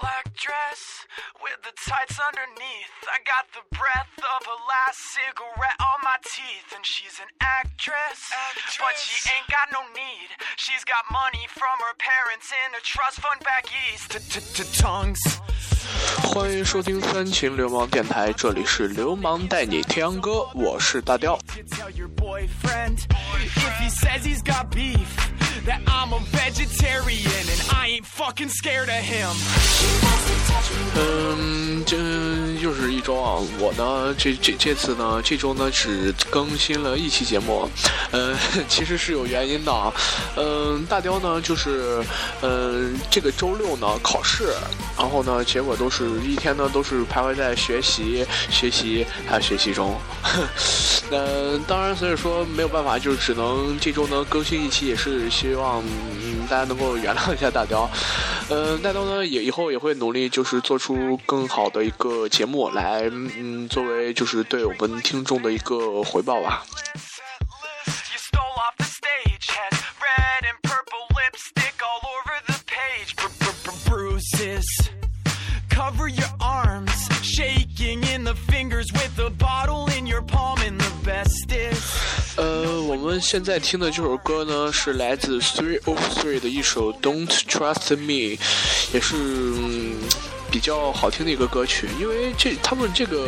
Black dress with the tights underneath. I got the breath of a last cigarette on my teeth. And she's an actress, but she ain't got no need. She's got money from her parents in a trust fund back east. Tongues. 欢迎收听三秦流氓电台，这里是流氓带你听歌，我是大雕。 That I'm a vegetarian and I ain't fucking scared of him. 嗯，这又是一周啊！我呢，这这这次呢，这周呢只更新了一期节目，呃，其实是有原因的啊。嗯，大雕呢就是，嗯，这个周六呢考试，然后呢，结果都是一天呢都是徘徊在学习、学习还有学习中。那当然，所以说没有办法，就只能这周呢更新一期，也是希望嗯大家能够原谅一下大雕。呃，大雕呢也以后也会努力，就是做出更好的一个节目来，嗯，作为就是对我们听众的一个回报吧。Cover your arms, shaking in the fingers with a bottle in your palm. And the best is. 我们现在听的这首歌呢，是来自 Three of Three 的一首《Don't Trust Me》，也是、嗯比较好听的一个歌曲。因为这他们这个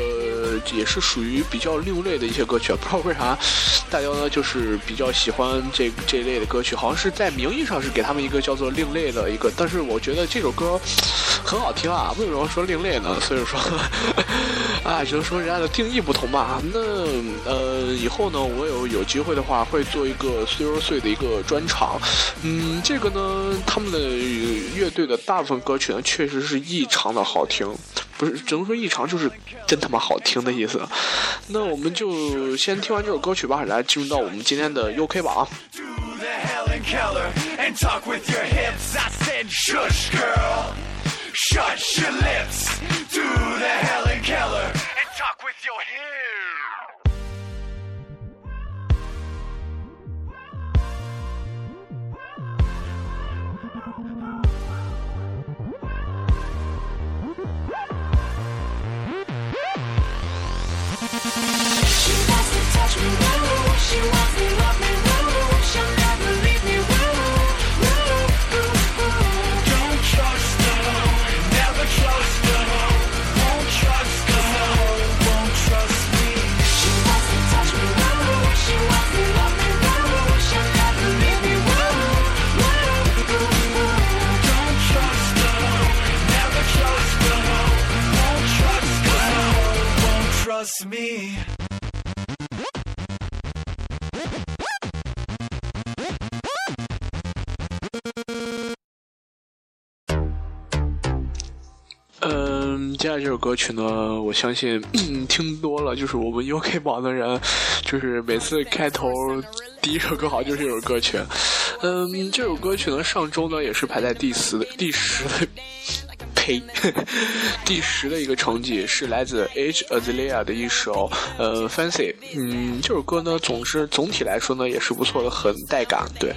也是属于比较另类的一些歌曲，不知道为啥大家呢就是比较喜欢这这一类的歌曲，好像是在名义上是给他们一个叫做另类的一个，但是我觉得这首歌很好听啊，为什么说另类呢？所以说 啊，只能说人家的定义不同吧。那呃，以后呢，我有有机会的话，会做一个 Zero 岁的一个专场。嗯，这个呢，他们的乐队的大部分歌曲呢，确实是异常的好听，不是只能说异常，就是真他妈好听的意思。那我们就先听完这首歌曲吧，来进入到我们今天的 UK 榜。Shut your lips to the Helen Keller and talk with your hair. She wants to touch me now. She wants 这首歌曲呢，我相信、听多了，就是我们 UK 榜的人，就是每次开头第一首歌好像就是这首歌曲。嗯，这首歌曲呢，上周呢也是排在第十的第十的，嘿，第十的一个成绩，是来自 H Azalea 的一首呃 Fancy。嗯，这首歌呢，总之总体来说呢也是不错的，很带感，对，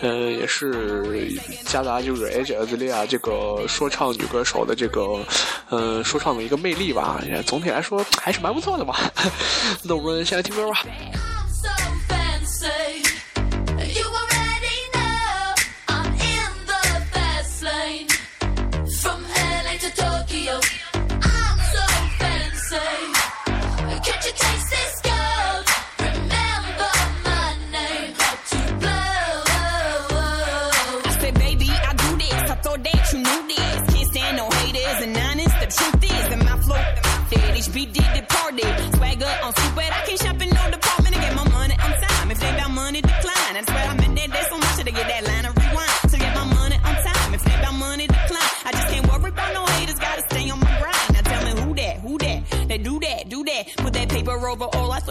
呃，也是夹杂就是 H Azalea 这个说唱女歌手的这个呃说唱的一个魅力吧，也总体来说还是蛮不错的吧。那我们先来听歌吧。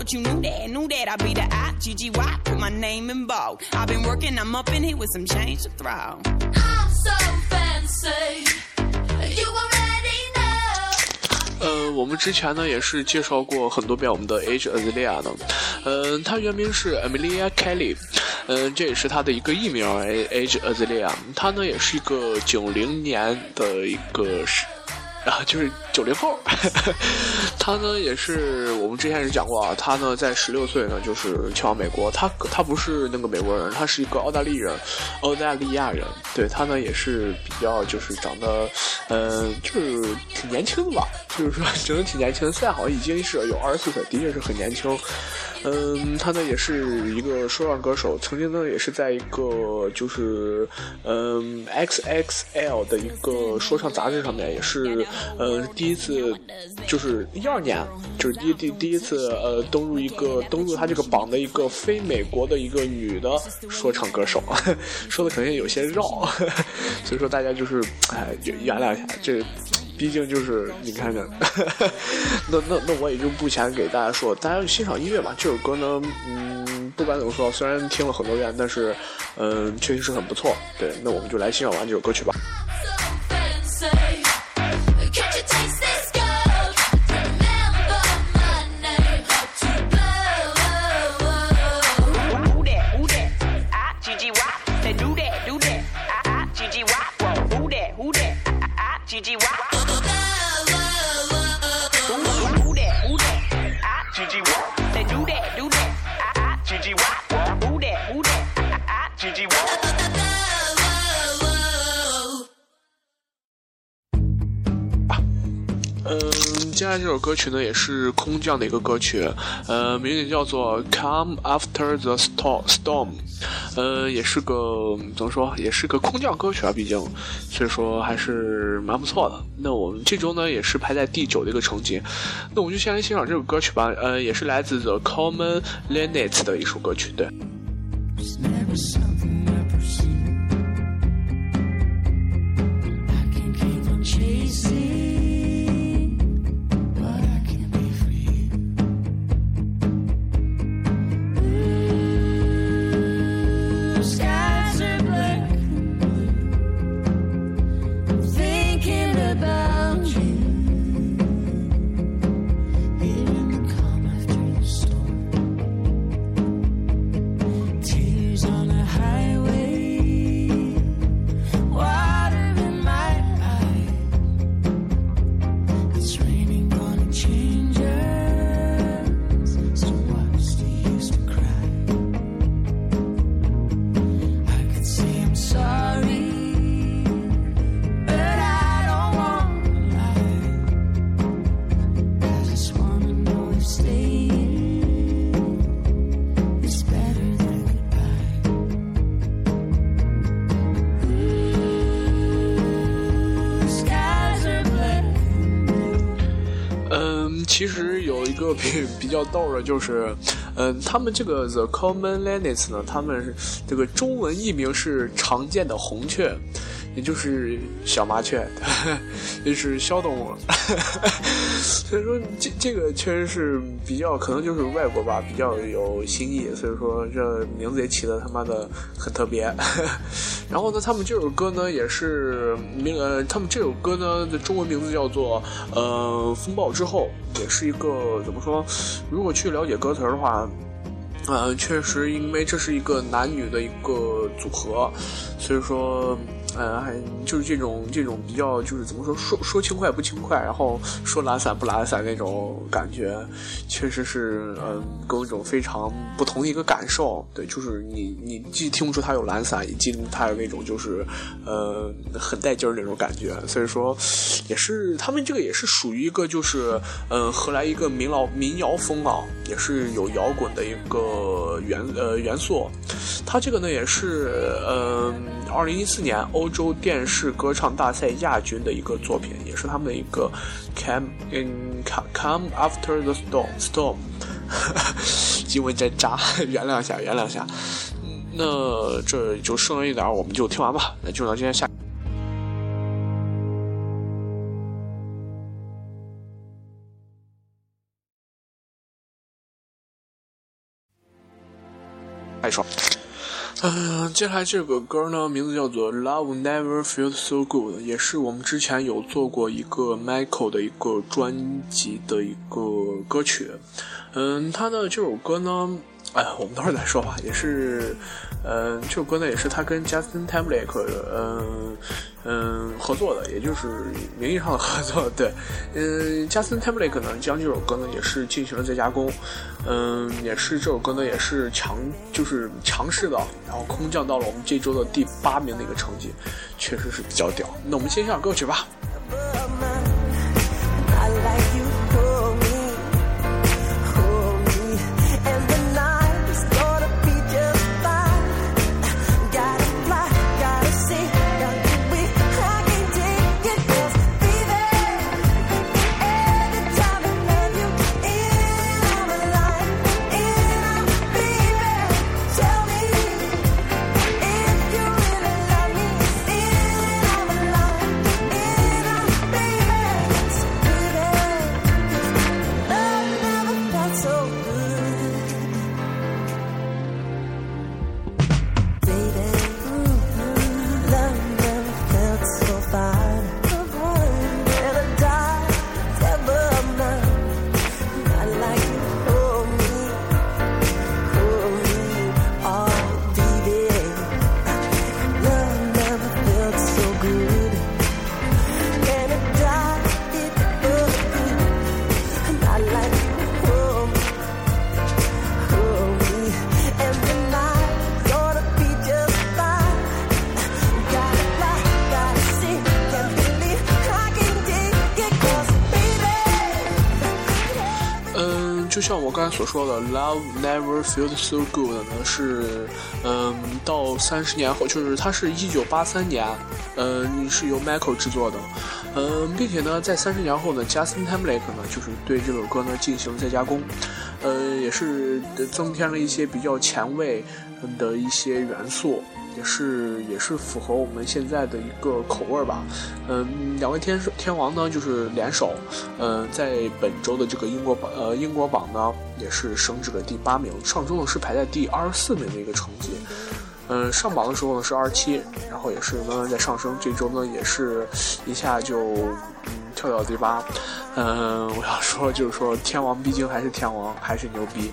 Thought you knew that, knew that. I be the I, GGY. Put my name in bold. I've been working, I'm up in here with some change to throw. I'm so fancy. You already know. 呃，我们之前呢也是介绍过很多遍我们的 Age Azalea 的，嗯、她原名是 Amelia Kelly，嗯，这也是他的一个艺名，Age Azalea。他呢也是一个九零年的一个是。啊，就是九零后，他呢也是我们之前也讲过啊，他呢在十六岁呢就是前往美国，他他不是那个美国人，他是一个澳大利人，澳大利亚人，对他呢也是比较就是长得，嗯、就是挺年轻的吧，就是说长得挺年轻，现在好像已经是有二十四岁，的确是很年轻。嗯，他呢也是一个说唱歌手，曾经呢也是在一个就是嗯 XXL 的一个说唱杂志上面，也是呃第一次就是一二年，就是第第第一次呃登入一个登入他这个榜的一个非美国的一个女的说唱歌手，说的可能有些绕，所以说大家就是哎原谅一下这。毕竟就是你看看，那那那我也就不想给大家说，大家欣赏音乐吧。这首歌呢，嗯，不管怎么说，虽然听了很多遍，但是，嗯，确实是很不错。对，那我们就来欣赏完这首歌曲吧。来这首歌曲呢，也是空降的一个歌曲，呃，名字叫做《Come After the Storm》，Storm，呃，也是个怎么说，也是个空降歌曲啊，毕竟，所以说还是蛮不错的。那我们这周呢，也是排在第九的一个成绩，那我们就先来欣赏这首歌曲吧，呃，也是来自 The Common Linnets 的一首歌曲，对。较逗的，就是，嗯，他们这个 The Common Linnets 呢，他们这个中文译名是常见的红雀，也就是小麻雀，也是小动物。所以说这这个确实是比较可能就是外国吧，比较有新意，所以说这名字也起的他妈的很特别。然后呢，他们这首歌呢也是名呃，他们这首歌呢的中文名字叫做呃风暴之后，也是一个怎么说？如果去了解歌词的话。呃，确实，因为这是一个男女的一个组合，所以说，呃，还就是这种这种比较就是怎么说说说轻快不轻快，然后说懒散不懒散那种感觉，确实是嗯、给我一种非常不同的一个感受。对，就是你你既听不出他有懒散，也听不出他有那种就是呃很带劲儿那种感觉。所以说，也是他们这个也是属于一个就是嗯、呃荷兰一个民老民谣风啊，也是有摇滚的一个元呃元素。它这个呢也是呃二零一四年欧洲电视歌唱大赛亚军的一个作品，也是他们的一个 Come 嗯 Come Come After the Storm Storm，英文真渣，原谅一下原谅一下。那这就剩了一点儿，我们就听完吧。那就到今天下。太爽。嗯、接下来这个歌呢，名字叫做《Love Never Feels So Good》，也是我们之前有做过一个 Michael 的一个专辑的一个歌曲。嗯，他的这首歌呢，哎，我们等会儿再说吧。也是，嗯、这首歌呢也是他跟 Justin Timberlake，嗯嗯合作的，也就是名义上的合作。对，嗯，Justin Timberlake 呢将这首歌呢也是进行了再加工，嗯，也是这首歌呢也是强就是强势的，然后空降到了我们这周的第八名的一个成绩，确实是比较屌。那我们先欣赏歌曲吧。所说的，Love Never Felt So Good 呢是，嗯，到三十年后，就是它是一九八三年，嗯，是由 Michael 制作的，嗯，并且呢，在三十年后呢，Justin Timberlake 呢就是对这首歌呢进行再加工，呃，也是增添了一些比较前卫的一些元素。也是也是符合我们现在的一个口味儿吧，嗯，两位天天王呢就是联手，嗯，在本周的这个英国榜呃英国榜呢也是升至了第八名，上周呢是排在第二十四名的一个成绩，嗯，上榜的时候呢是二十七，然后也是慢慢在上升，这周呢也是一下就嗯跳到第八，嗯，我想说就是说天王毕竟还是天王，还是牛逼。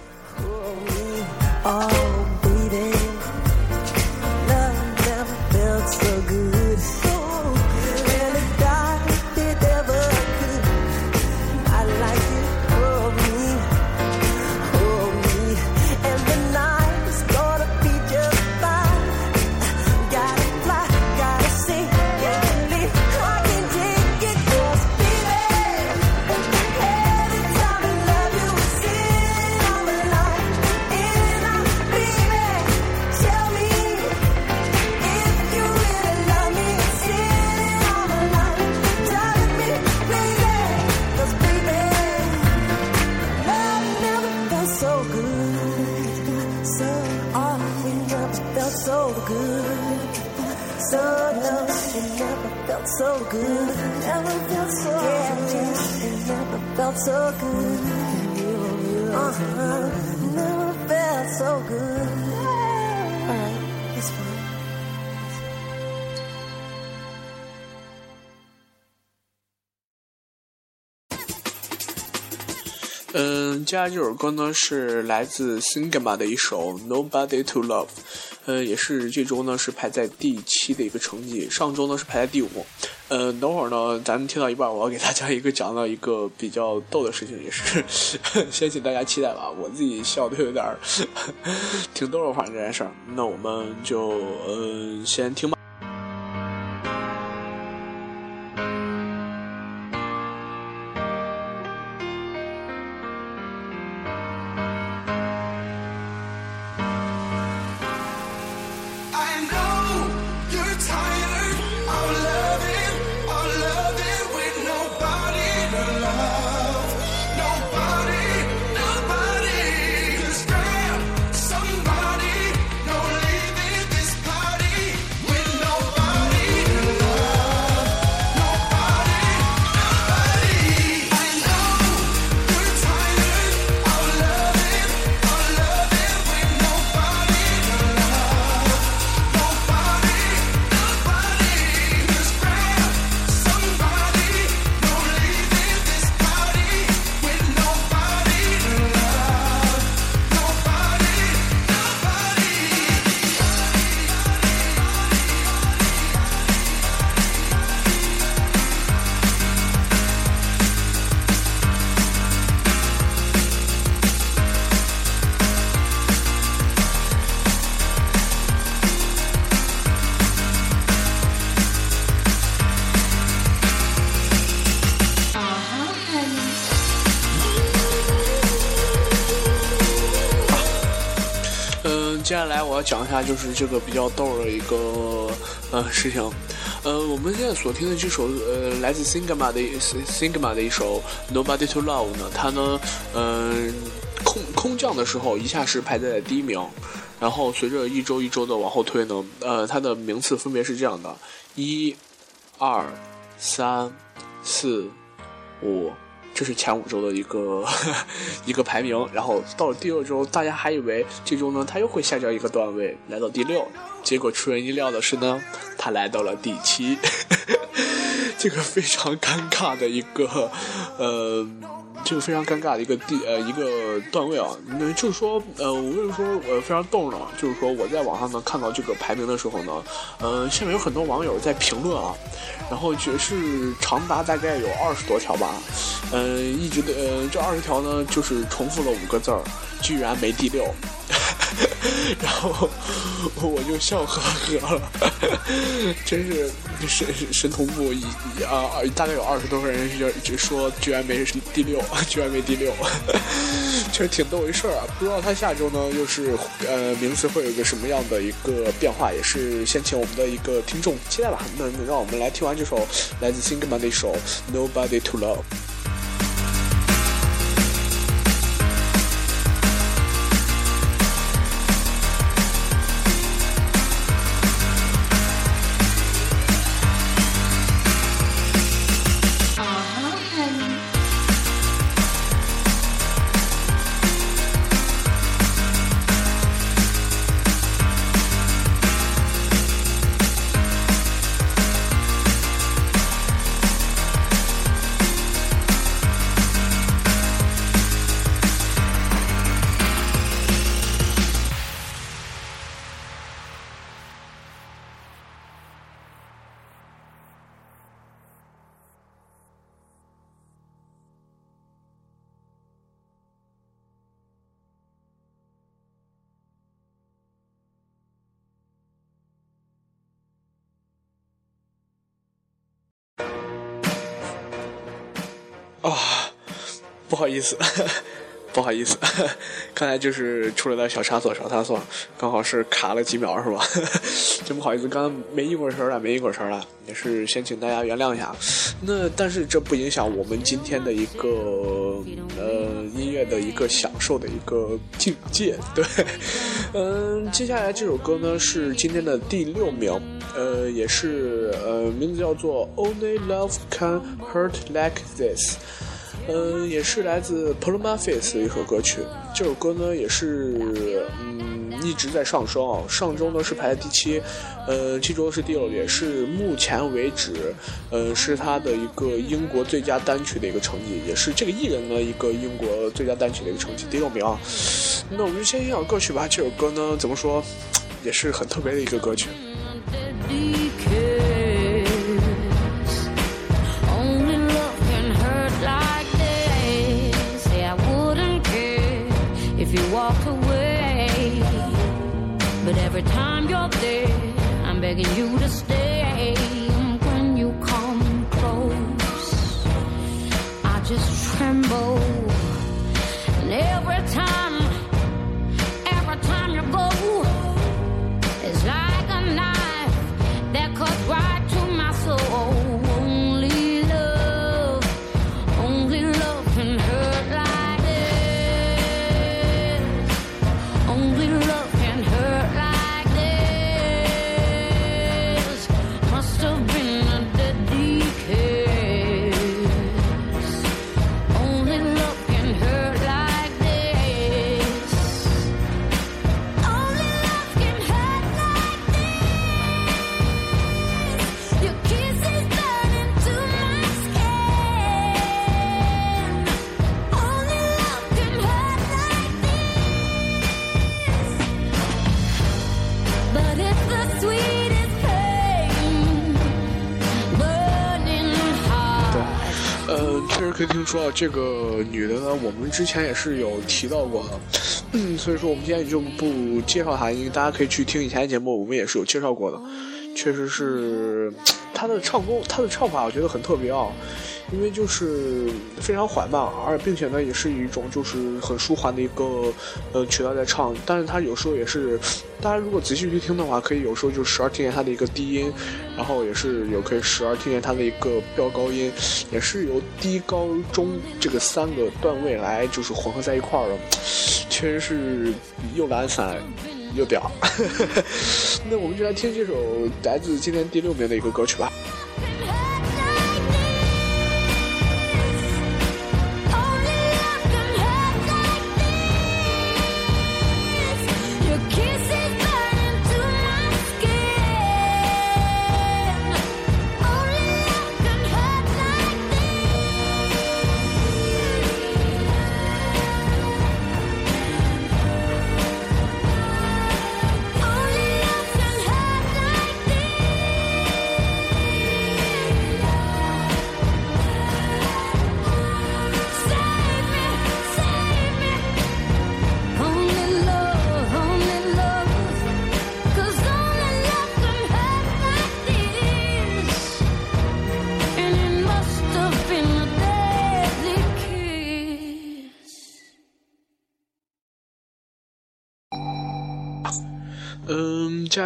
嗯，接下来这首歌呢是来自 Singma 的一首《Nobody to Love》，呃，也是这周呢是排在第七的一个成绩，上周呢是排在第五。呃，等会儿呢，咱们听到一半，我要给大家一个讲到一个比较逗的事情，也是 先请大家期待吧。我自己笑的有点儿挺逗的，反正这件事儿。那我们就呃先听吧。接下来我要讲一下，就是这个比较逗的一个呃事情。呃，我们现在所听的这首呃来自 Singma 的 Singma 的一首 Nobody to Love 呢，它呢，嗯、空空降的时候一下是排在了第一名，然后随着一周一周的往后推呢，呃，它的名次分别是这样的：一、二、三、四、五。这是前五周的一个一个排名，然后到了第六周，大家还以为这周呢他又会下降一个段位，来到第六，结果出人意料的是呢，他来到了第七，这个非常尴尬的一个呃，这个非常尴尬的一个地呃一个段位啊，那就是说呃，我为什么说我非常逗呢？就是说我在网上呢看到这个排名的时候呢，呃，下面有很多网友在评论啊，然后觉是长达大概有二十多条吧，嗯、一直的呃这二十条呢就是重复了五个字儿，居然没第六。然后我就笑呵呵了，真是神神同步一啊，大概有二十多个人就就说 居然没第六，居然没第六，确实挺逗一事儿啊。不知道他下周呢又是呃名次会有一个什么样的一个变化，也是先请我们的一个听众期待吧。那让我们来听完这首来自 Singman 的一首 Nobody to Love。不好意思，不好意思，刚才就是出了点小差错，小差错，刚好是卡了几秒，是吧？真不好意思，刚刚没一会儿神了，没一会儿神了，也是先请大家原谅一下。那但是这不影响我们今天的一个呃音乐的一个享受的一个境界，对。嗯，接下来这首歌呢是今天的第六名，呃，也是呃名字叫做 Only Love Can Hurt Like This。嗯，也是来自 Paloma Faith 的一首歌曲。这首歌呢，也是嗯一直在上升啊。上周呢是排在第七，呃，这周是第六，也是目前为止，呃，是他的一个英国最佳单曲的一个成绩，也是这个艺人的一个英国最佳单曲的一个成绩，第六名啊。那我们就先欣赏歌曲吧。这首歌呢，怎么说，也是很特别的一个歌曲。If you walked away. But every time you're there, I'm begging you to stay. When you come close, I just tremble. And every time, 说到，这个女的呢，我们之前也是有提到过的，嗯，所以说我们今天就不介绍她，因为大家可以去听以前的节目，我们也是有介绍过的，确实是她的唱功，她的唱法我觉得很特别啊，因为就是非常缓慢，而并且呢也是一种就是很舒缓的一个呃曲调在唱，但是他有时候也是，大家如果仔细去听的话，可以有时候就时而听见他的一个低音，然后也是有可以时而听见他的一个飙高音，也是由低高中这个三个段位来就是混合在一块儿的，确实是又懒散又屌。那我们就来听这首来自今天第六名的一个歌曲吧。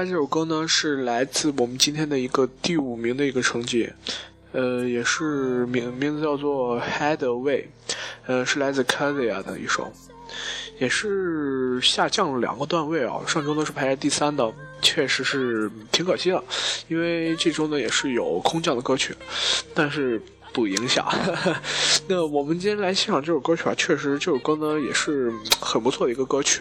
这首歌呢是来自我们今天的一个第五名的一个成绩，呃，也是名名字叫做《Head Away》，呃，是来自 Kazia 的一首，也是下降了两个段位啊，上周呢是排在第三的，确实是挺可惜的，因为这周呢也是有空降的歌曲，但是。不影响。那我们今天来欣赏这首歌曲啊，确实这首歌呢也是很不错的一个歌曲。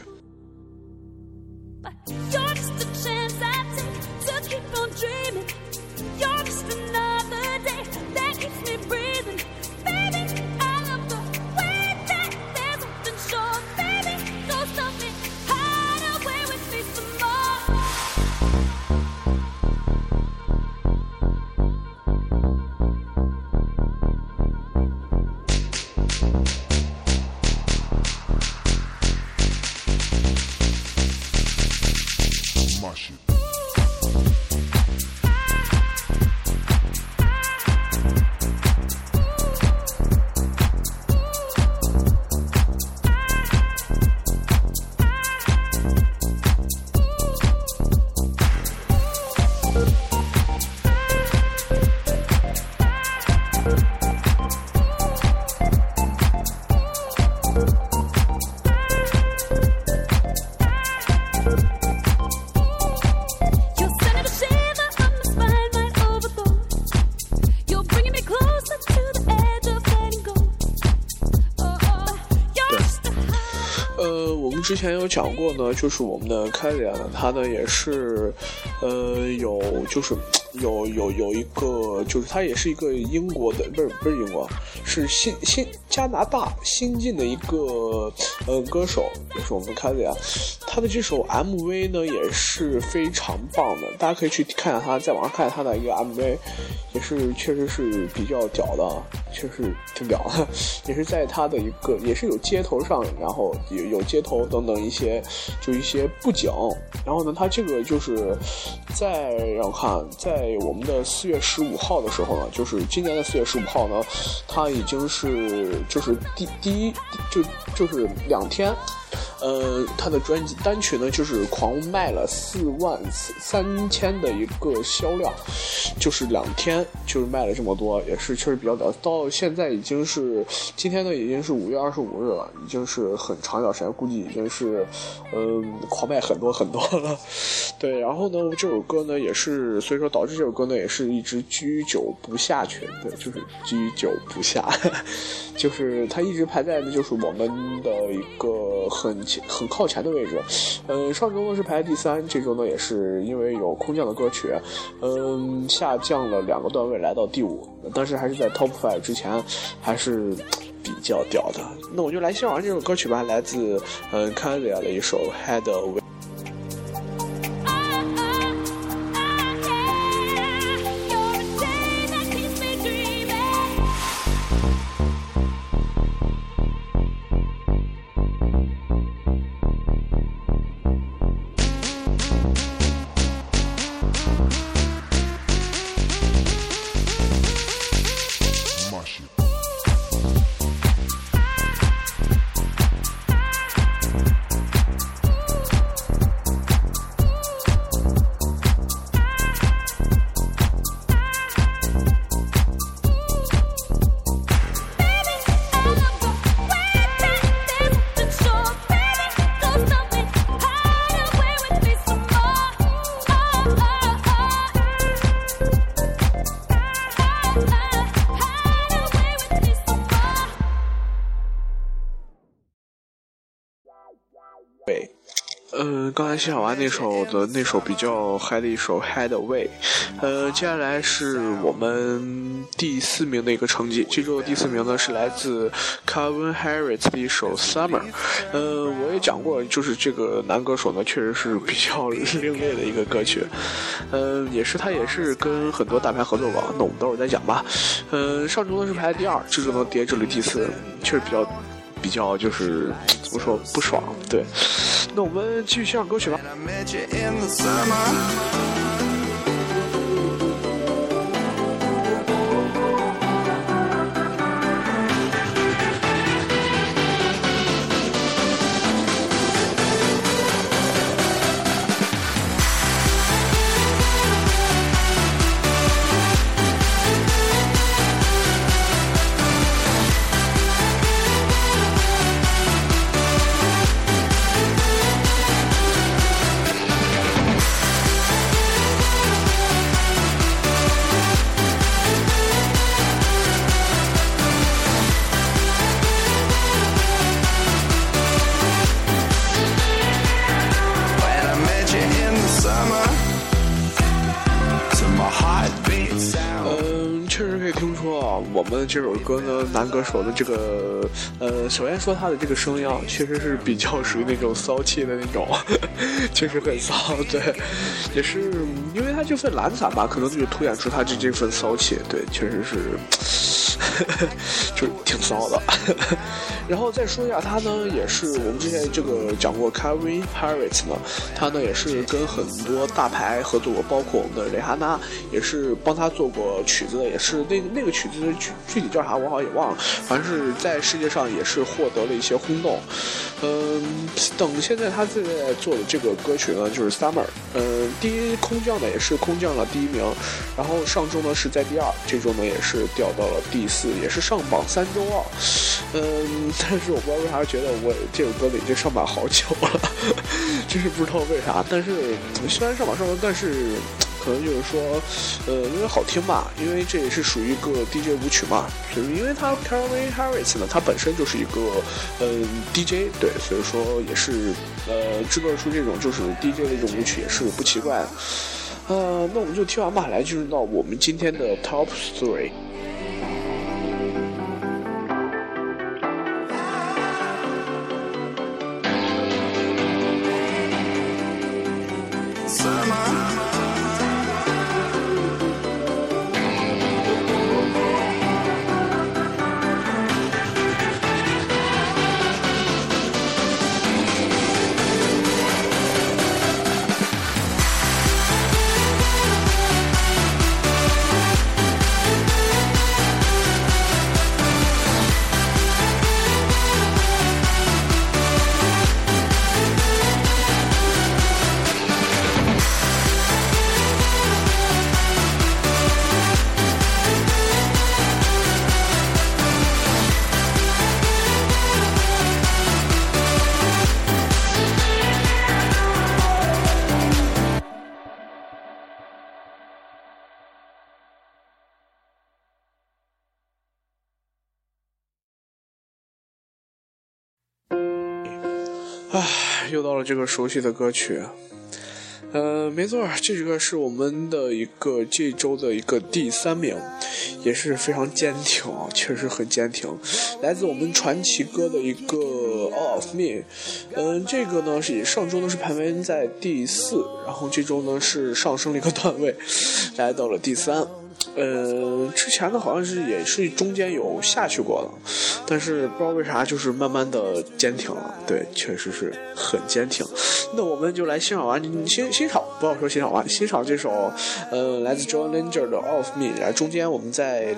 之前有讲过呢，就是我们的开利亚呢，他呢也是，呃，有就是有有有一个，就是他也是一个英国的，不是不是英国，是新新加拿大新晋的一个呃歌手，也是我们的开利亚。他的这首 MV 呢也是非常棒的，大家可以去看下他，在网上看看他的一个 MV，也是确实是比较屌的，确实挺屌的，也是在他的一个也是有街头上，然后有有街头等等一些就一些布景，然后呢，他这个就是在让我看，在我们的四月十五号的时候呢，就是今年的四月十五号呢，他已经是就是第第一就就是两天。呃，他的专辑单曲呢，就是狂卖了四万三千的一个销量，就是两天就是卖了这么多，也是确实比较屌。到现在已经是今天呢，已经是五月二十五日了，已经是很长一段时间，估计已经是嗯、狂卖很多很多了。对，然后呢，这首歌呢也是，所以说导致这首歌呢也是一直居久不下去，对，就是居久不下，就是它一直排在的就是我们的一个很前很靠前的位置。嗯，上周呢是排在第三，这周呢也是因为有空降的歌曲，嗯，下降了两个段位来到第五，但是还是在 Top Five 之前，还是。比较屌的，那我就来欣赏这首歌曲吧，来自嗯 k a z i a 的一首《Head Away》。欣赏完那首的那首比较嗨的一首《Head Away》，呃，接下来是我们第四名的一个成绩。这周的第四名呢是来自 Calvin Harris 的一首《Summer》。呃，我也讲过，就是这个男歌手呢，确实是比较 另类的一个歌曲。呃，也是他也是跟很多大牌合作过，那我们等会儿再讲吧。呃，上周呢是排第二，这周呢跌至了第四，确实比较比较就是怎么说不爽。对，那我们继续欣赏歌曲吧。手的这个，呃，首先说他的这个声音啊，确实是比较属于那种骚气的那种，确实很骚，对，也是因为他这份懒散吧，可能就凸显出他这这份骚气，对，确实是，就是挺骚的。然后再说一下他呢，也是我们之前这个讲过 Calvin Harris 呢，他呢也是跟很多大牌合作过，包括我们的蕾哈娜，也是帮他做过曲子的，也是那那个曲子具具体叫啥我好像也忘了，反正是在世界上也是获得了一些轰动。嗯，等现在他现在做的这个歌曲呢，就是 Summer，嗯，第一空降呢也是空降了第一名，然后上周呢是在第二，这周呢也是掉到了第四，也是上榜三周啊。嗯，但是我不知道为啥觉得我这首歌已经上榜好久了，真是不知道为啥。但是虽然上榜上了，但是可能就是说，呃，因为好听吧，因为这也是属于一个 DJ 舞曲嘛，就是因为他 Calvin Harris 呢，他本身就是一个嗯 DJ，对，所以说也是呃制作出这种就是 DJ 的一种舞曲也是不奇怪的。呃，那我们就听完吧，来进入到我们今天的 Top Three。又到了这个熟悉的歌曲。呃，没错，这个是我们的一个这周的一个第三名，也是非常坚挺啊，确实很坚挺。来自我们传奇歌的一个《All of Me》，嗯、这个呢是上周呢是排名在第四，然后这周呢是上升了一个段位，来到了第三。呃，之前的好像是也是中间有下去过的，但是不知道为啥就是慢慢的坚挺了，对，确实是很坚挺。那我们就来欣赏完欣欣赏，不要说欣赏完，欣赏这首呃来自 John Legend 的《Of Me》，然后中间我们再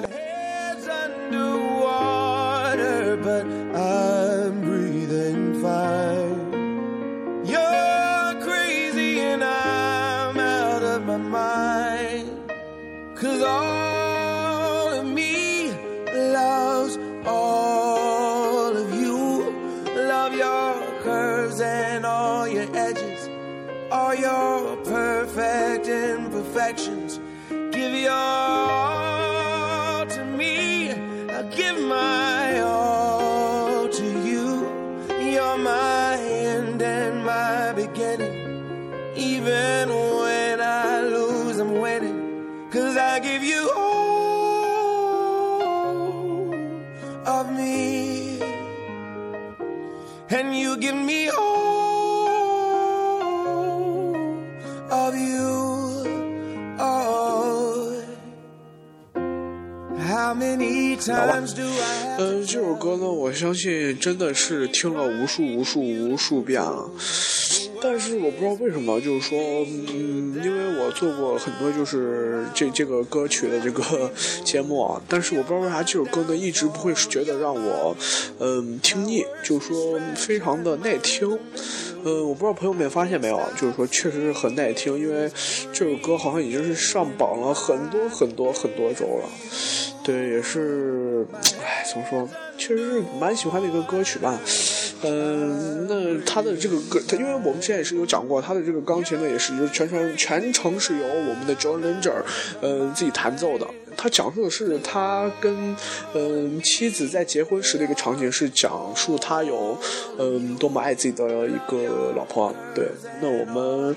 many times do I have? 嗯，这首歌呢，我相信真的是听了无数无数无数遍了。但是我不知道为什么，就是说，嗯，因为我做过很多就是这这个歌曲的这个节目啊，但是我不知道为啥这首歌呢一直不会觉得让我，嗯，听腻，就是说非常的耐听。呃，我不知道朋友们发现没有，就是说确实是很耐听，因为这首歌好像已经是上榜了很多很多很多周了。对，也是，哎，怎么说，确实是蛮喜欢的一个歌曲吧。嗯，那他的这个歌，他因为我们之前也是有讲过，他的这个钢琴呢，也是就是全程全程是由我们的 John Lennon，呃，自己弹奏的。他讲述的是他跟嗯妻子在结婚时的一个场景，是讲述他有嗯多么爱自己的一个老婆。对，那我们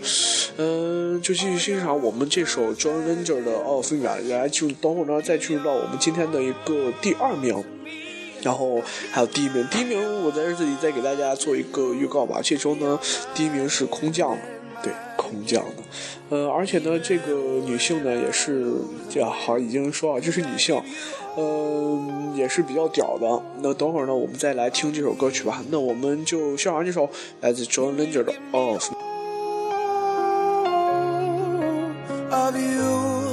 嗯就继续欣赏我们这首 John Lennon 的《奥菲亚》，来就等会儿呢再进入到我们今天的一个第二名。然后还有第一名，第一名我在这里再给大家做一个预告吧。这周呢，第一名是空降，对，空降的。呃，而且呢，这个女性呢也是，这好已经说啊，这是女性，嗯、也是比较屌的。那等会儿呢，我们再来听这首歌曲吧。那我们就欣赏这首来自 John Lennon 的《Off》。of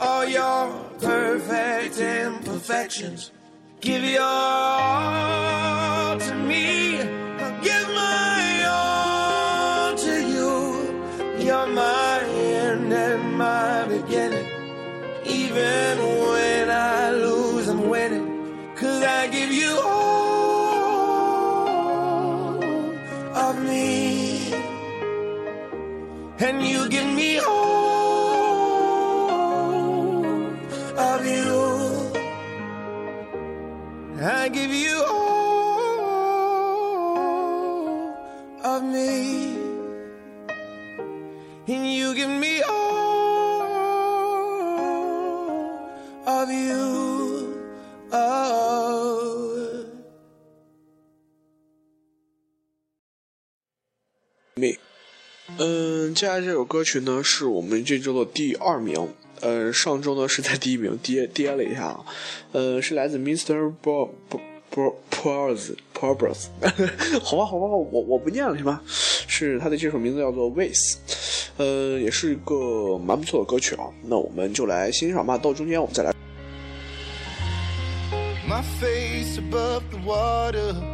all your perfect imperfections. Give your all 嗯，接下来这首歌曲呢是我们这周的第二名，呃，上周呢是在第一名跌跌了一下啊，呃，是来自 Mister Bo Bo Bo Pors Pors，好吧好吧，我我不念了行吧？是他的这首名字叫做 Ways，呃，也是一个蛮不错的歌曲啊，那我们就来欣赏吧，到中间我们再来。my face above the water.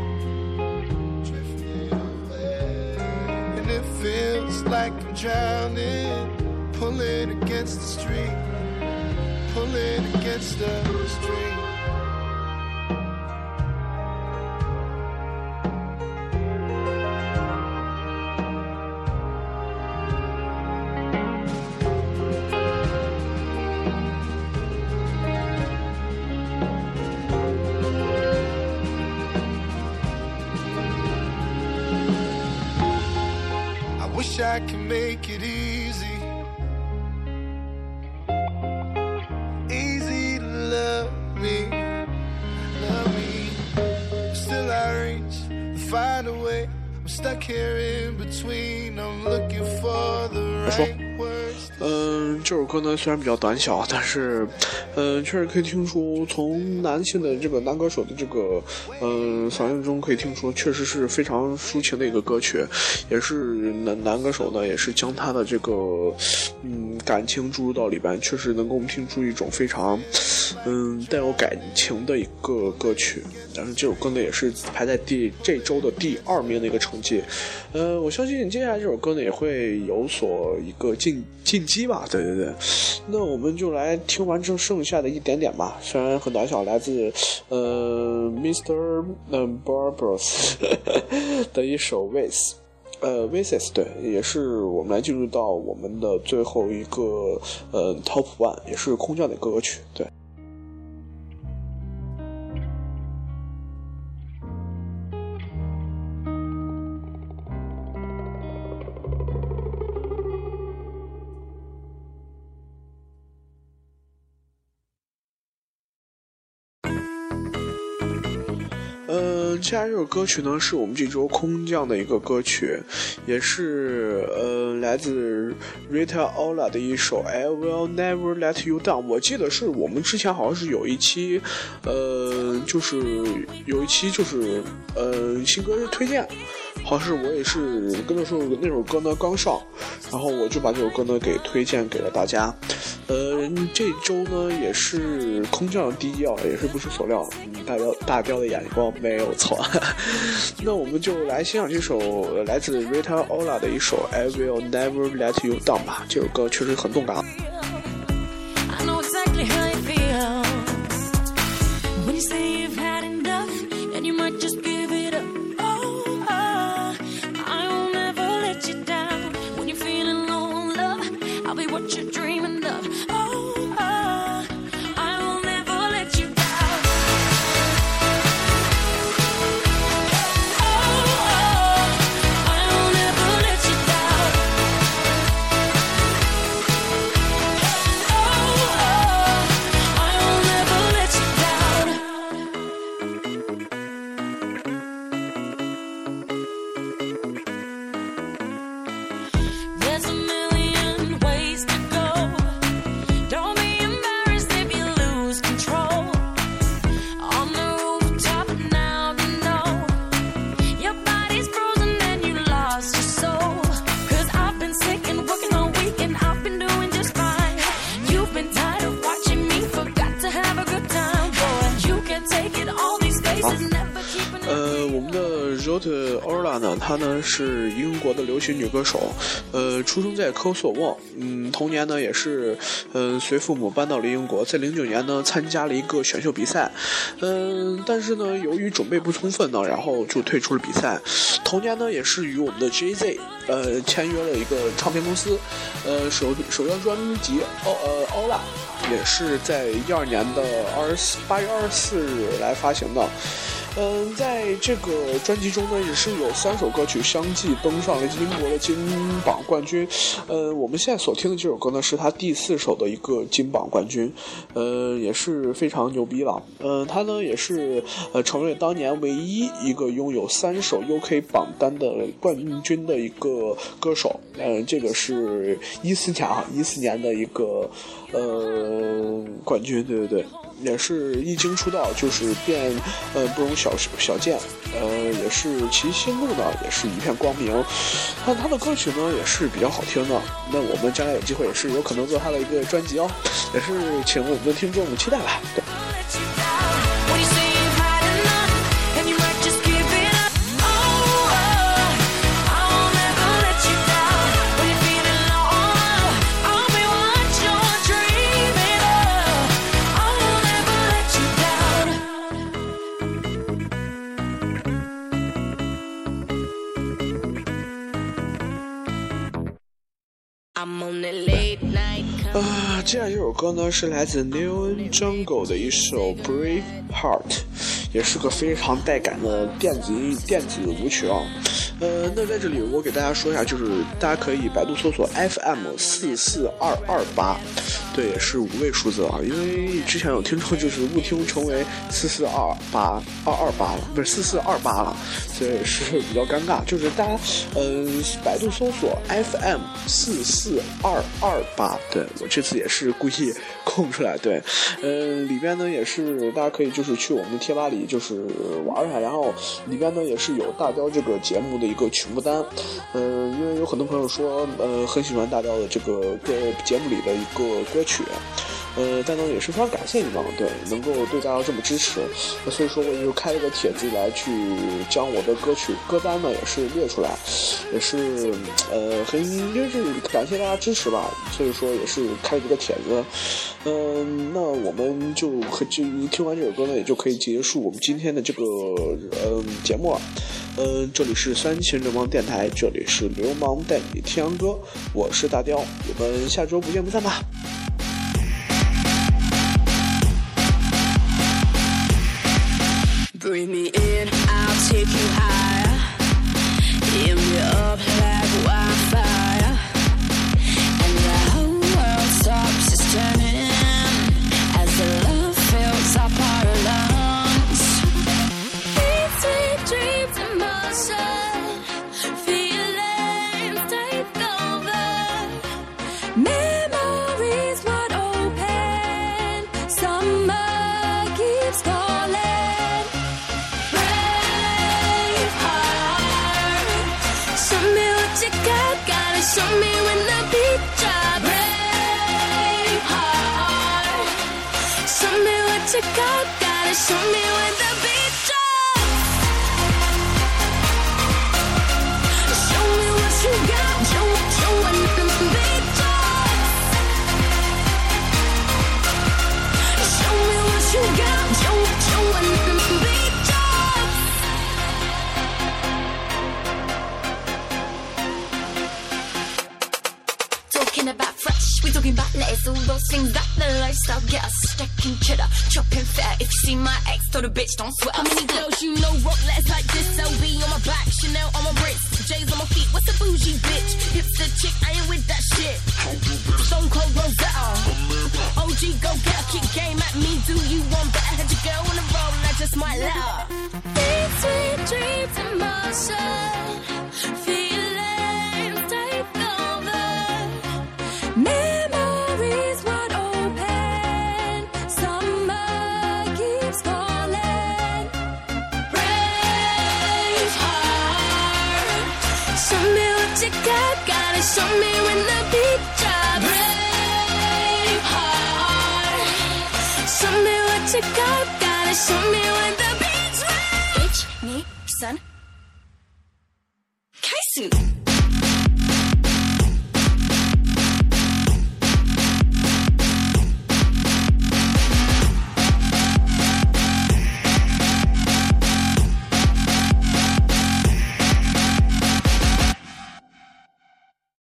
it feels like I'm drowning, pulling against the stream, pulling against the stream. For the right 嗯，这首歌呢虽然比较短小，但是，嗯，确实可以听出从男性的这个男歌手的这个，嗯，嗓音中可以听出，确实是非常抒情的一个歌曲，也是男男歌手呢也是将他的这个，嗯，感情注入到里边，确实能给我们听出一种非常，嗯，带有感情的一个歌曲。但是这首歌呢也是排在第这周的第二名的一个成绩，呃，我相信接下来这首歌呢也会有所一个进进击吧，对对对。那我们就来听完这剩下的一点点吧，虽然很短小，来自呃 Mr. 嗯 Barbaros 的一首 With。呃 v i s e s 对，也是我们来进入到我们的最后一个呃 Top One，也是空降的歌曲，对。接下来这首歌曲呢，是我们这周空降的一个歌曲，也是呃来自 Rita Ora 的一首 I Will Never Let You Down。我记得是我们之前好像是有一期，呃，就是有一期就是呃新歌推荐，好像是我也是跟着说那首歌呢刚上，然后我就把这首歌呢给推荐给了大家。呃，这周呢也是空降第一啊，也是不出所料，嗯，大雕大雕的眼光没有错。那我们就来欣赏这首来自 Rita Ora 的一首 I Will Never Let You Down 吧。这首歌确实很动感。的 Rita Ora 呢，她呢是英国的流行女歌手，呃，出生在科索沃，嗯，童年呢也是，呃，随父母搬到了英国，在零九年呢参加了一个选秀比赛，嗯、但是呢由于准备不充分呢，然后就退出了比赛。同年呢也是与我们的 JZ 呃签约了一个唱片公司，呃首首张专辑奥呃 Ola 也是在一二年的二十八月二十四日来发行的。嗯，在这个专辑中呢，也是有三首歌曲相继登上了英国的金榜冠军。呃，我们现在所听的这首歌呢，是他第四首的一个金榜冠军，呃，也是非常牛逼了。嗯、他呢也是呃成为当年唯一一个拥有三首 UK 榜单的冠军的一个歌手。嗯、这个是一四年啊，一四年的一个呃冠军，对对对。也是一经出道就是便呃不容小小见，呃也是其心路呢也是一片光明。那他的歌曲呢也是比较好听的，那我们将来有机会也是有可能做他的一个专辑哦，也是请我们的听众期待吧。对。啊，接下来这首歌呢是来自 New Jungle 的一首《Brave Heart》，也是个非常带感的电子音电子舞曲啊。呃，那在这里我给大家说一下，就是大家可以百度搜索 FM 四四二二八，对，也是五位数字啊。因为之前有听众就是误听成为四四二八二二八了，不是四四二八了，所以是比较尴尬。就是大家呃，百度搜索 FM 四四二二八，对我这次也是故意 空出来，对，呃，里边呢也是大家可以就是去我们的贴吧里就是玩一下，然后里边呢也是有大雕这个节目的一个曲目单，嗯、因为有很多朋友说呃很喜欢大雕的这个歌节目里的一个歌曲。呃，但呢也是非常感谢你们，对，能够对大家这么支持，那所以说我就开了个帖子来去将我的歌曲歌单呢也是列出来，也是呃很就是感谢大家支持吧，所以说也是开了这个帖子，嗯、那我们就可就听完这首歌呢，也就可以结束我们今天的这个呃节目了。嗯，这里是三千流氓电台，这里是流氓带你听歌，我是大雕，我们下周不见不散吧。Bring me in, I'll take you higher. Heat me up Talking about fresh, we talking about less, all those things that the lifestyle get us stacking cheddar, chopping ex, told a bitch don't sweat. How many girls you know rock letters like this? LV on my back, Chanel on my wrist, J's on my feet. What's a bougie bitch? Hipster chick, I ain't with that shit. Stone Cold Rosetta, OG go get a kick game at me. Do you want better? Had your girl on the roll, and I just might let her.